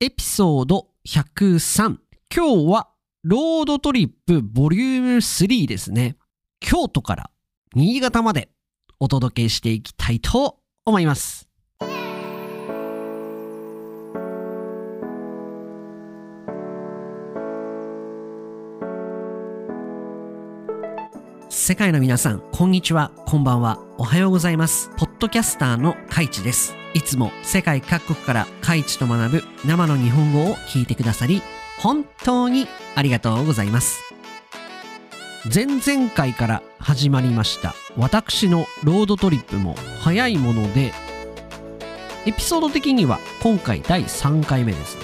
エピソード103。今日はロードトリップボリューム3ですね。京都から新潟までお届けしていきたいと思います。世界の皆さん、こんにちは、こんばんは、おはようございます。ポッドキャスターのカイチです。いつも世界各国からカイチと学ぶ生の日本語を聞いてくださり、本当にありがとうございます。前々回から始まりました私のロードトリップも早いものでエピソード的には今回第3回目ですね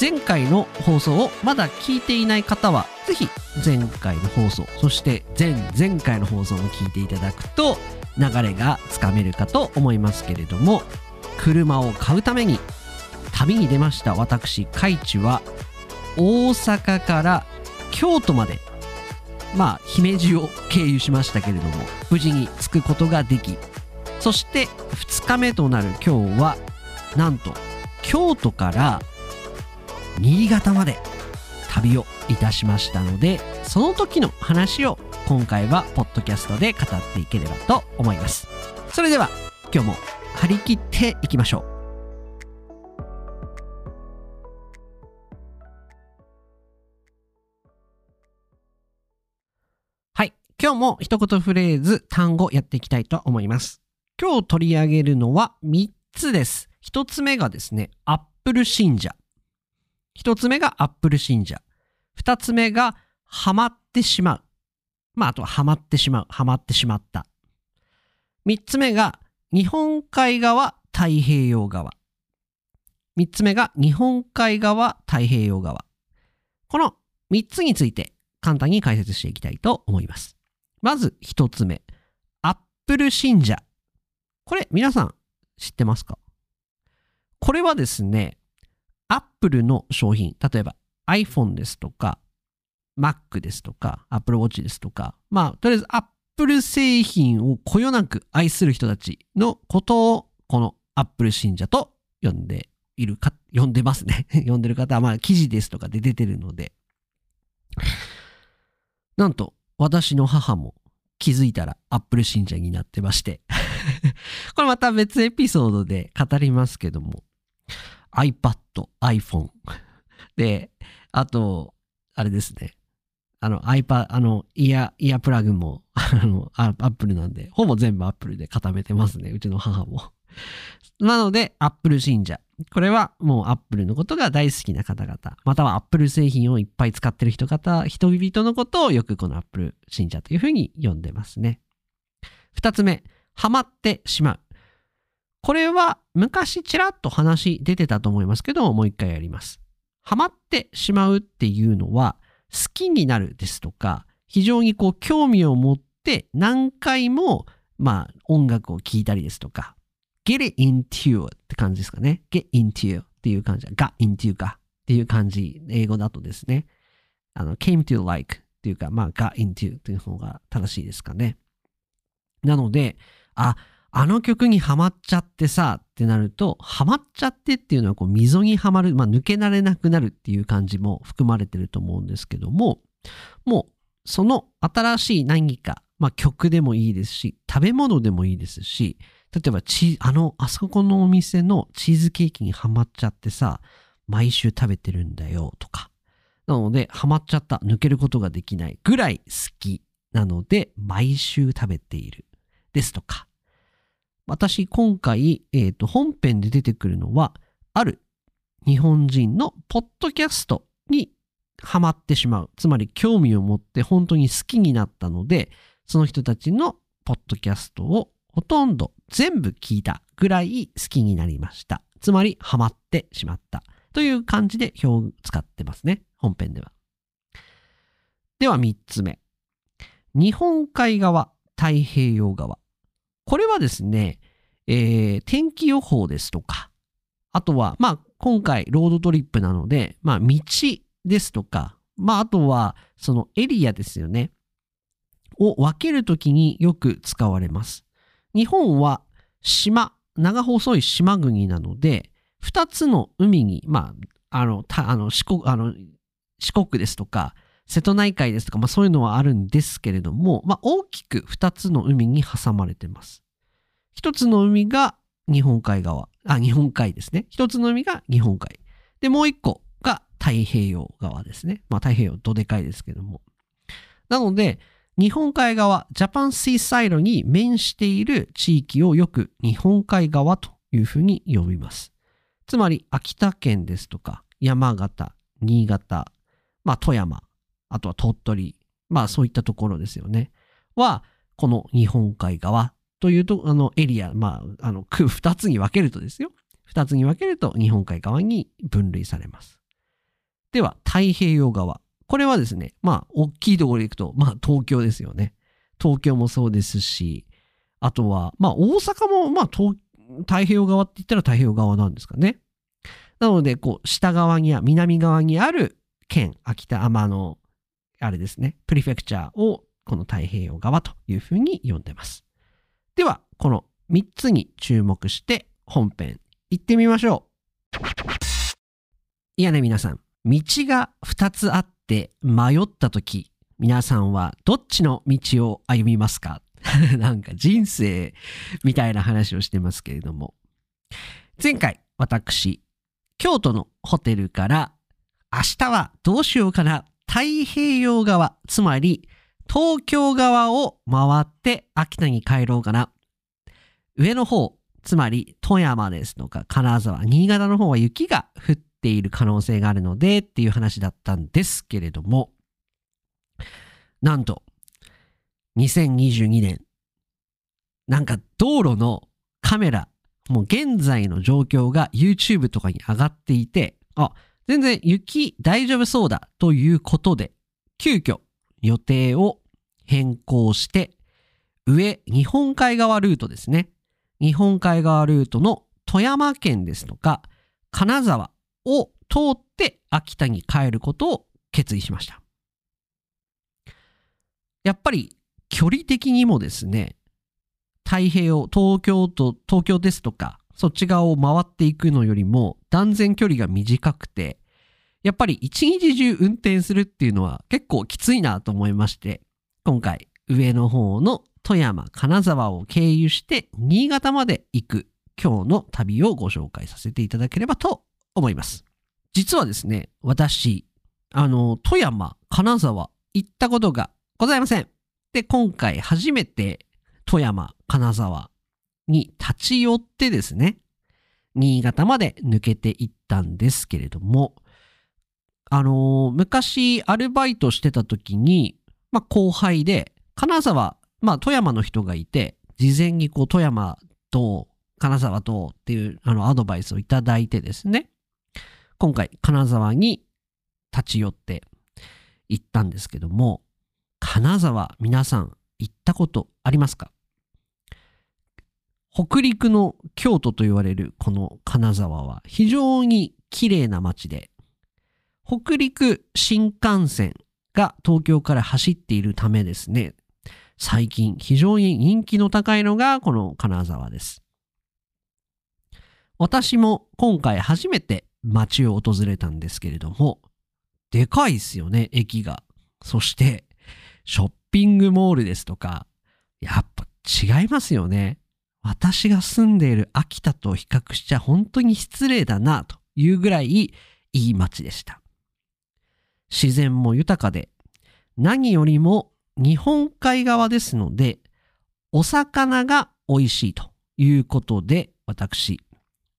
前回の放送をまだ聞いていない方はぜひ前回の放送そして前々回の放送も聞いていただくと流れがつかめるかと思いますけれども車を買うために旅に出ました私カイチは大阪から京都までまあ姫路を経由しましたけれども無事に着くことができそして2日目となる今日はなんと京都から新潟まで旅をいたしましたのでその時の話を今回はポッドキャストで語っていければと思います。それでは今日も張り切っていきましょう。はい。今日も一言フレーズ単語やっていきたいと思います。今日取り上げるのは3つです。1つ目がですねアップル信者。1つ目がアップル信者。2つ目がハマってしまう。まああとはハマってしまう。ハマってしまった。3つ目が日本海側太平洋側。3つ目が日本海側太平洋側。この3つについて簡単に解説していきたいと思います。まず1つ目アップル信者。これ皆さん知ってますか？これはですねアップルの商品。例えば iPhone ですとか Mac ですとか Apple Watch ですとか。まあとりあえず Apple プル製品をこよなく愛する人たちのことをこの Apple 信者と呼んでいるか呼んでますね。呼んでる方はまあ記事ですとかで出てるので。なんと私の母も気づいたら Apple 信者になってまして。これまた別エピソードで語りますけども。iPad、iPhone で、あと、あれですね。あの iPad、あの、イヤ、イヤプラグも、あの、アップルなんで、ほぼ全部アップルで固めてますね。うちの母も。なので、アップル信者。これはもうアップルのことが大好きな方々、またはアップル製品をいっぱい使ってる人方、人々のことをよくこのアップル信者というふうに呼んでますね。二つ目、ハマってしまう。これは昔ちらっと話出てたと思いますけどもう一回やります。ハマってしまうっていうのは好きになるですとか非常にこう興味を持って何回もまあ音楽を聴いたりですとか get into って感じですかね。get into っていう感じ。got into かっていう感じ。英語だとですね。あの came to like っていうかまあ got into っていう方が正しいですかね。なので、あ、あの曲にハマっちゃってさってなると、ハマっちゃってっていうのはこう溝にはまる、まあ抜けられなくなるっていう感じも含まれてると思うんですけども、もうその新しい何か、まあ曲でもいいですし、食べ物でもいいですし、例えばチあの、あそこのお店のチーズケーキにハマっちゃってさ、毎週食べてるんだよとか。なので、ハマっちゃった、抜けることができないぐらい好きなので、毎週食べている。ですとか。私、今回、えっ、と、本編で出てくるのは、ある日本人のポッドキャストにハマってしまう。つまり、興味を持って本当に好きになったので、その人たちのポッドキャストをほとんど全部聞いたぐらい好きになりました。つまり、ハマってしまった。という感じで表を使ってますね。本編では。では、3つ目。日本海側、太平洋側。これはですね、えー天気予報ですとか、あとは、まあ、今回、ロードトリップなので、まあ、道ですとか、まあ、あとは、そのエリアですよね。を分けるときによく使われます。日本は島、長細い島国なので、2つの海に、まあ、あの、たあの四国、あの、四国ですとか、瀬戸内海ですとか、まあそういうのはあるんですけれども、まあ大きく2つの海に挟まれてます。1つの海が日本海側、あ、日本海ですね。1つの海が日本海。で、もう1個が太平洋側ですね。まあ太平洋どでかいですけども。なので、日本海側、ジャパンシーサイドに面している地域をよく日本海側というふうに呼びます。つまり、秋田県ですとか、山形、新潟、まあ富山、あとは鳥取、まあそういったところですよね。は、この日本海側というと、あのエリア、まあ、あの、区 二つに分けるとですよ。二つに分けると日本海側に分類されます。では、太平洋側。これはですね、まあ、大きいところでいくと、まあ、東京ですよね。東京もそうですし、あとは、まあ、大阪も、まあ、太平洋側って言ったら太平洋側なんですかね。なので、こう、下側には、南側にある県、秋田、天の、あれですね、プリフェクチャーを、この太平洋側というふうに呼んでます。では、この3つに注目して本編行ってみましょう。いやね、皆さん。道が2つあって迷った時、皆さんはどっちの道を歩みますか？なんか人生みたいな話をしてますけれども。前回、私、京都のホテルから明日はどうしようかな太平洋側、つまり東京側を回って秋田に帰ろうかな。上の方、つまり富山ですとか金沢、新潟の方は雪が降っている可能性があるのでっていう話だったんですけれども、なんと、2022年、なんか道路のカメラ、もう現在の状況が YouTube とかに上がっていて、あ、全然雪大丈夫そうだということで、急遽予定を変更して、上、日本海側ルートですね。日本海側ルートの富山県ですとか、金沢を通って秋田に帰ることを決意しました。やっぱり距離的にもですね、太平洋、東京と、東京ですとか、そっち側を回っていくのよりも断然距離が短くて、やっぱり一日中運転するっていうのは結構きついなと思いまして、今回上の方の富山、金沢を経由して新潟まで行く今日の旅をご紹介させていただければと思います。実はですね、私、あの、富山、金沢行ったことがございません。で、今回初めて富山、金沢に立ち寄ってですね、新潟まで抜けていったんですけれども、あのー、昔アルバイトしてた時に、まあ、後輩で、金沢、まあ、富山の人がいて、事前にこう、富山と金沢とっていう、あの、アドバイスをいただいてですね、今回、金沢に立ち寄って行ったんですけども、金沢、皆さん行ったことありますか？北陸の京都と言われるこの金沢は非常に綺麗な街で、北陸新幹線が東京から走っているためですね、最近非常に人気の高いのがこの金沢です。私も今回初めて街を訪れたんですけれども、でかいっすよね、駅が。そして、ショッピングモールですとか、やっぱ違いますよね。私が住んでいる秋田と比較しちゃ本当に失礼だなというぐらいいい街でした。自然も豊かで、何よりも日本海側ですので、お魚が美味しいということで、私、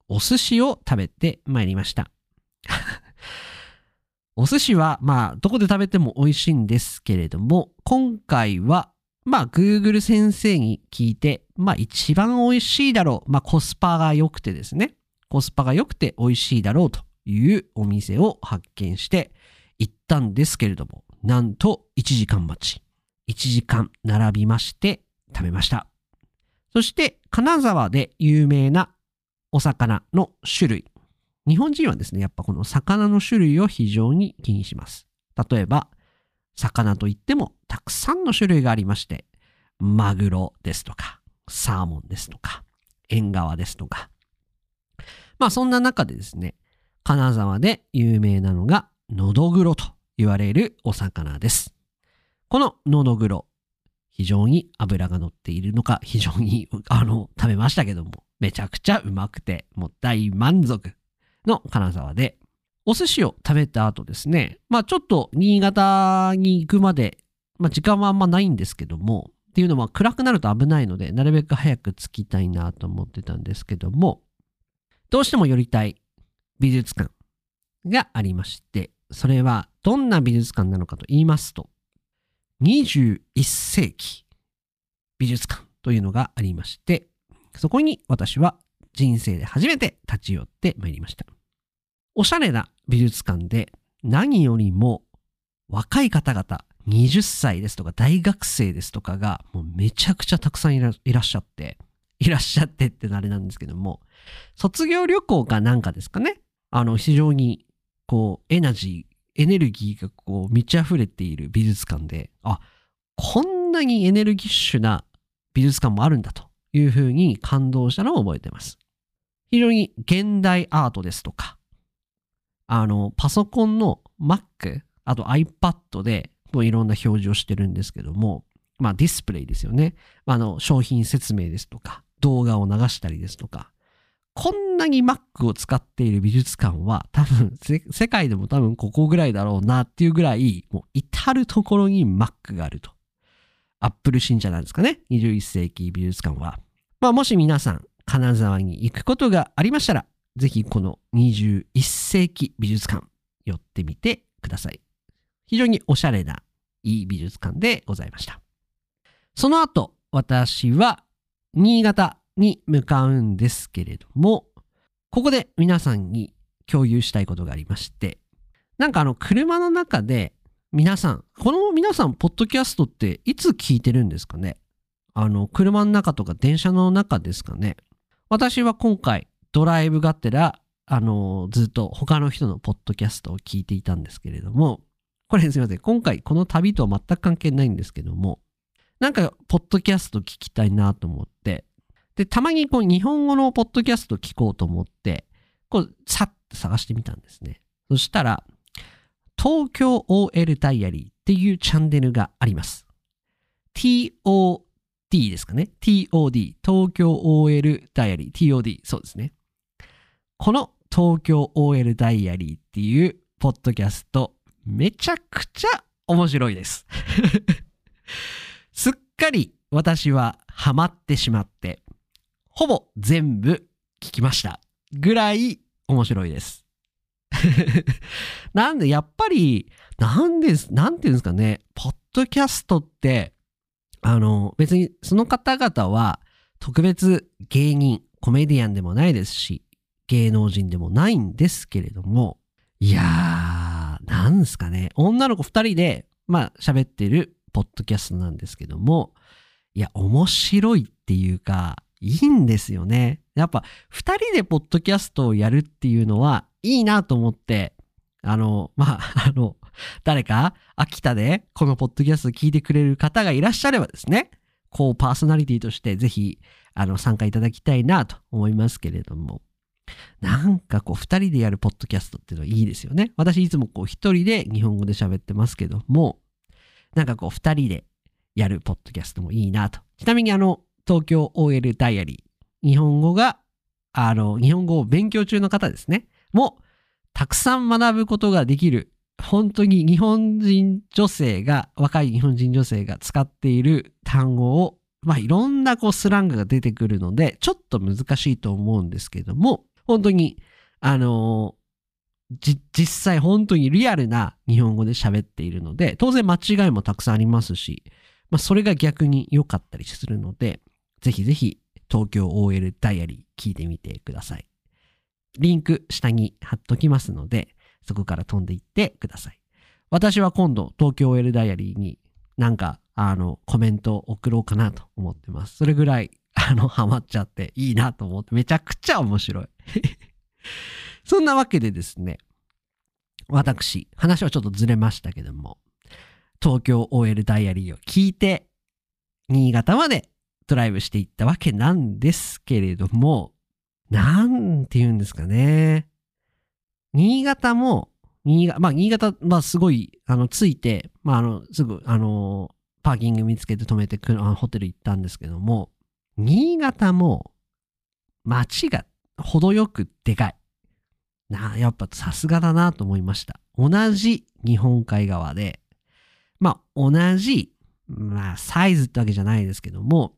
お寿司を食べてまいりました。お寿司は、まあ、どこで食べても美味しいんですけれども、今回は、まあ、Google 先生に聞いて、まあ、一番美味しいだろう。まあ、コスパが良くてですね。コスパが良くて美味しいだろうというお店を発見して、ったんですけれども、なんと1時間待ち。1時間並びまして食べました。そして金沢で有名なお魚の種類。日本人はですね、やっぱこの魚の種類を非常に気にします。例えば、魚といってもたくさんの種類がありまして、マグロですとか、サーモンですとか、縁側ですとか、まあそんな中でですね、金沢で有名なのが、のどぐろと言われるお魚です。こののどぐろ、非常に脂が乗っているのか、非常に、あの、食べましたけども、めちゃくちゃうまくて、もう大満足の金沢で、お寿司を食べた後ですね、まあちょっと新潟に行くまで、まあ時間はあんまないんですけども、っていうのは暗くなると危ないので、なるべく早く着きたいなと思ってたんですけども、どうしても寄りたい美術館がありまして、それはどんな美術館なのかと言いますと、21世紀美術館というのがありまして、そこに私は人生で初めて立ち寄ってまいりました。おしゃれな美術館で何よりも若い方々、20歳ですとか大学生ですとかがもうめちゃくちゃたくさんいらっしゃって、いらっしゃってってあれなんですけども、卒業旅行かなんかですかね。あの、非常にこう、エナジー、エネルギーがこう満ち溢れている美術館で、あ、こんなにエネルギッシュな美術館もあるんだというふうに感動したのを覚えてます。非常に現代アートですとか、あの、パソコンの Mac、あと iPad でもういろんな表示をしてるんですけども、まあディスプレイですよね。あの、商品説明ですとか、動画を流したりですとか、こんなに Mac を使っている美術館は多分世界でも多分ここぐらいだろうなっていうぐらいもう至るところに Mac があると。Apple 信者なんですかね。21世紀美術館は。まあもし皆さん金沢に行くことがありましたら、ぜひこの21世紀美術館寄ってみてください。非常におしゃれないい美術館でございました。その後、私は新潟に向かうんですけれども、ここで皆さんに共有したいことがありまして、なんかあの車の中で皆さん、この皆さん、ポッドキャストっていつ聞いてるんですかね？あの、車の中とか電車の中ですかね？私は今回ドライブがてら、あの、ずっと他の人のポッドキャストを聞いていたんですけれども、これすいません。今回この旅とは全く関係ないんですけども、なんか、ポッドキャスト聞きたいなと思って、で、たまにこう日本語のポッドキャスト聞こうと思って、こう、さっと探してみたんですね。そしたら、東京 OL ダイアリーっていうチャンネルがあります。TOD ですかね。TOD、東京 OL ダイアリー。TOD、そうですね。この東京 OL ダイアリーっていうポッドキャスト、めちゃくちゃ面白いです。すっかり私はハマってしまって、ほぼ全部聞きました。ぐらい面白いです。なんで、やっぱり、なんです、なんていうんですかね、ポッドキャストって、あの、別にその方々は特別芸人、コメディアンでもないですし、芸能人でもないんですけれども、いやー、なんですかね、女の子二人で、まあ、喋ってるポッドキャストなんですけども、いや、面白いっていうか、いいんですよね。やっぱ、二人でポッドキャストをやるっていうのは、いいなと思って、あの、まあ、あの、誰か、秋田でこのポッドキャスト聞いてくれる方がいらっしゃればですね、こう、パーソナリティとしてぜひ、あの、参加いただきたいなと思いますけれども、なんかこう、二人でやるポッドキャストっていうのはいいですよね。私いつもこう、一人で日本語で喋ってますけども、なんかこう、二人でやるポッドキャストもいいなと。ちなみにあの、東京 OL ダイアリー。日本語が、あの、日本語を勉強中の方ですね。も、たくさん学ぶことができる。本当に日本人女性が、若い日本人女性が使っている単語を、まあ、いろんなこうスラングが出てくるので、ちょっと難しいと思うんですけども、本当に、あのー、実際本当にリアルな日本語で喋っているので、当然間違いもたくさんありますし、まあ、それが逆に良かったりするので、ぜひぜひ東京 OL ダイアリー聞いてみてください。リンク下に貼っときますので、そこから飛んでいってください。私は今度東京 OL ダイアリーになんかあのコメントを送ろうかなと思ってます。それぐらいあのハマっちゃっていいなと思ってめちゃくちゃ面白い。そんなわけでですね、私、話はちょっとずれましたけども、東京 OL ダイアリーを聞いて、新潟までドライブしていったわけなんですけれども、なんて言うんですかね。新潟も、新潟、まあ、新潟、ま、すごい、あの、着いて、まあ、あの、すぐ、あの、パーキング見つけて止めてくる、ホテル行ったんですけども、新潟も、街が程よくでかい。なあ、やっぱさすがだなと思いました。同じ日本海側で、まあ、同じ、まあ、サイズってわけじゃないですけども、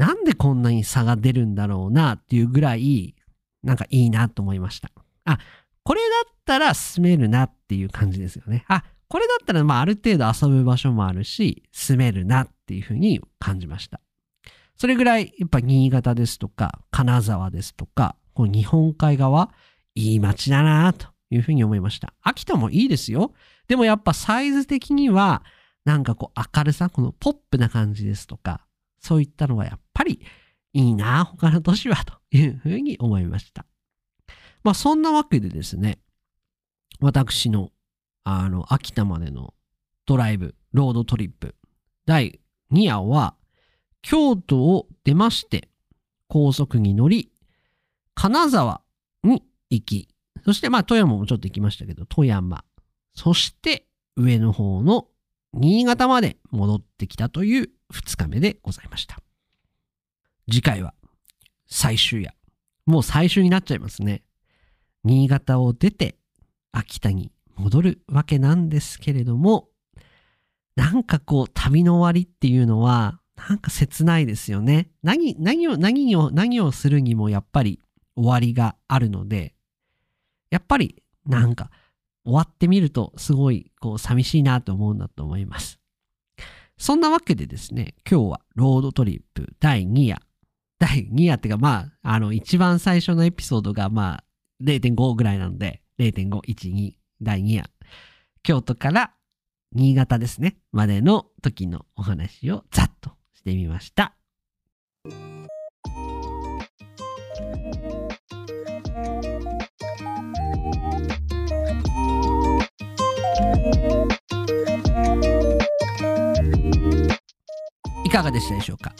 なんでこんなに差が出るんだろうなっていうぐらい、なんかいいなと思いました。あ、これだったら住めるなっていう感じですよね。あ、これだったらまあある程度遊ぶ場所もあるし、住めるなっていうふうに感じました。それぐらい、やっぱ新潟ですとか、金沢ですとか、この日本海側、いい街だなというふうに思いました。秋田もいいですよ。でもやっぱサイズ的には、なんかこう明るさ、このポップな感じですとか、そういったのがやっぱりいいな、他の都市はというふうに思いました。まあそんなわけでですね、私のあの秋田までのドライブ、ロードトリップ、第2夜は京都を出まして、高速に乗り、金沢に行き、そしてまあ富山もちょっと行きましたけど、富山、そして上の方の新潟まで戻ってきたという2日目でございました。次回は最終夜。もう最終になっちゃいますね。新潟を出て秋田に戻るわけなんですけれども、なんかこう旅の終わりっていうのはなんか切ないですよね。何、何を、何を、何をするにもやっぱり終わりがあるので、やっぱりなんか終わってみるとすごいこう寂しいなと思うんだと思います。そんなわけでですね、今日はロードトリップ第2夜。第2夜っていうかまあ、あの一番最初のエピソードがまあ0.5ぐらいなので、0.5、1、2、第2夜。京都から新潟ですね、までの時のお話をざっとしてみました。いかがでしたでしょうか？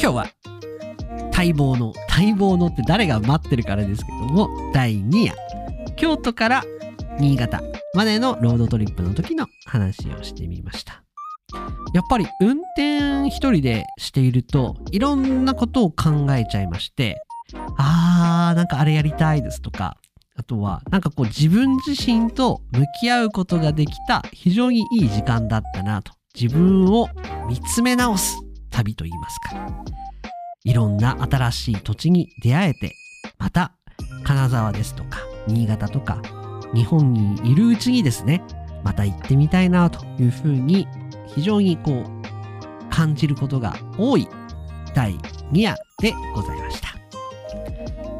今日は待望の待望のって誰が待ってるからですけども第2夜京都から新潟までのロードトリップの時の話をしてみました。やっぱり運転一人でしているといろんなことを考えちゃいましてあーなんかあれやりたいですとかあとはなんかこう自分自身と向き合うことができた非常にいい時間だったなと自分を見つめ直す旅といいますか。いろんな新しい土地に出会えてまた金沢ですとか新潟とか日本にいるうちにですねまた行ってみたいなというふうに非常にこう感じることが多い第2夜でございました。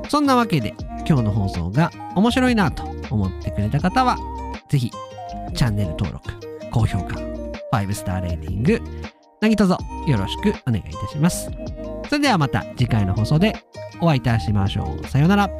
そんなわけで今日の放送が面白いなと思ってくれた方はぜひチャンネル登録高評価5スターレーティング何卒よろしくお願いいたします。それではまた次回の放送でお会いいたしましょう。さようなら。